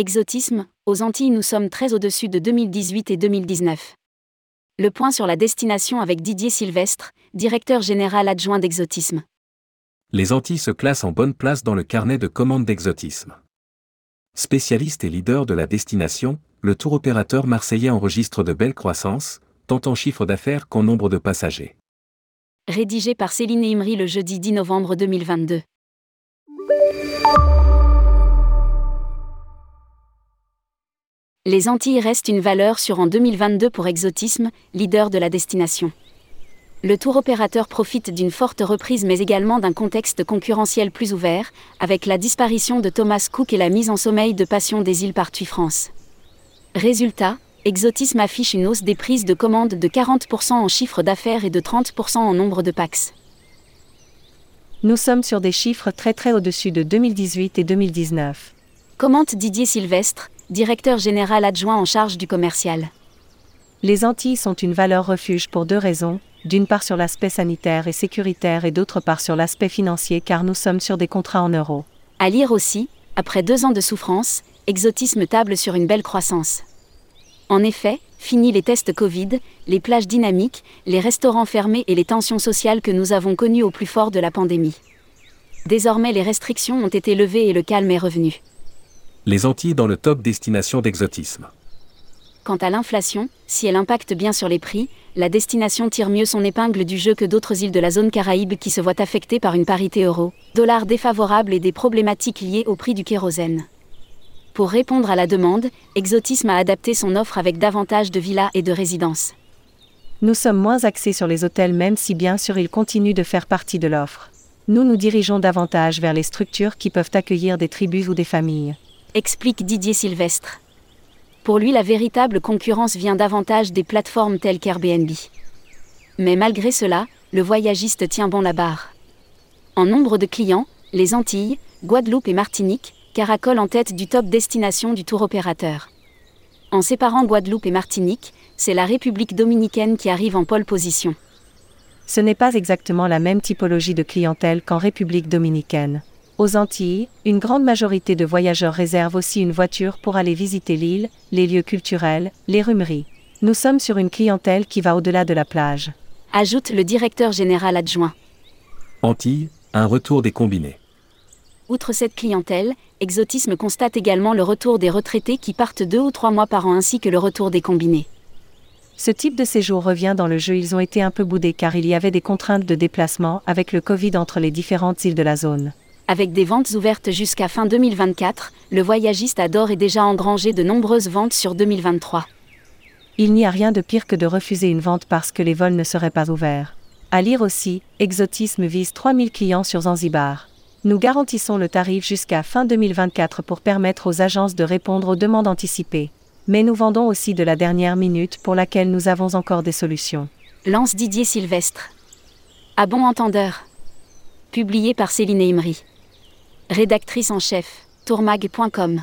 Exotisme, aux Antilles nous sommes très au-dessus de 2018 et 2019. Le point sur la destination avec Didier Sylvestre, directeur général adjoint d'Exotisme. Les Antilles se classent en bonne place dans le carnet de commandes d'exotisme. Spécialiste et leader de la destination, le tour opérateur marseillais enregistre de belles croissances, tant en chiffre d'affaires qu'en nombre de passagers. Rédigé par Céline Imri le jeudi 10 novembre 2022. Les Antilles restent une valeur sûre en 2022 pour Exotisme, leader de la destination. Le tour opérateur profite d'une forte reprise mais également d'un contexte concurrentiel plus ouvert, avec la disparition de Thomas Cook et la mise en sommeil de Passion des îles par TUI France. Résultat, Exotisme affiche une hausse des prises de commandes de 40% en chiffre d'affaires et de 30% en nombre de PAX. Nous sommes sur des chiffres très très au-dessus de 2018 et 2019. Commente Didier Sylvestre, directeur général adjoint en charge du commercial. Les Antilles sont une valeur refuge pour deux raisons, d'une part sur l'aspect sanitaire et sécuritaire et d'autre part sur l'aspect financier car nous sommes sur des contrats en euros. À lire aussi, après deux ans de souffrance, Exotisme table sur une belle croissance. En effet, fini les tests Covid, les plages dynamiques, les restaurants fermés et les tensions sociales que nous avons connues au plus fort de la pandémie. Désormais les restrictions ont été levées et le calme est revenu. Les Antilles dans le top destination d'exotisme. Quant à l'inflation, si elle impacte bien sur les prix, la destination tire mieux son épingle du jeu que d'autres îles de la zone Caraïbe qui se voient affectées par une parité euro, dollar défavorable et des problématiques liées au prix du kérosène. Pour répondre à la demande, Exotisme a adapté son offre avec davantage de villas et de résidences. Nous sommes moins axés sur les hôtels même si bien sûr ils continuent de faire partie de l'offre. Nous nous dirigeons davantage vers les structures qui peuvent accueillir des tribus ou des familles. Explique Didier Sylvestre. Pour lui, la véritable concurrence vient davantage des plateformes telles qu'Airbnb. Mais malgré cela, le voyagiste tient bon la barre. En nombre de clients, les Antilles, Guadeloupe et Martinique, caracole en tête du top destination du tour opérateur. En séparant Guadeloupe et Martinique, c'est la République dominicaine qui arrive en pole position. Ce n'est pas exactement la même typologie de clientèle qu'en République dominicaine. Aux Antilles, une grande majorité de voyageurs réservent aussi une voiture pour aller visiter l'île, les lieux culturels, les rumeries. Nous sommes sur une clientèle qui va au-delà de la plage. Ajoute le directeur général adjoint. Antilles, un retour des combinés. Outre cette clientèle, Exotisme constate également le retour des retraités qui partent deux ou trois mois par an ainsi que le retour des combinés. Ce type de séjour revient dans le jeu, ils ont été un peu boudés car il y avait des contraintes de déplacement avec le Covid entre les différentes îles de la zone. Avec des ventes ouvertes jusqu'à fin 2024, le voyagiste adore et déjà engrangé de nombreuses ventes sur 2023. Il n'y a rien de pire que de refuser une vente parce que les vols ne seraient pas ouverts. À lire aussi, Exotisme vise 3000 clients sur Zanzibar. Nous garantissons le tarif jusqu'à fin 2024 pour permettre aux agences de répondre aux demandes anticipées. Mais nous vendons aussi de la dernière minute pour laquelle nous avons encore des solutions. Lance Didier Sylvestre. À bon entendeur. Publié par Céline Imri. Rédactrice en chef, tourmag.com.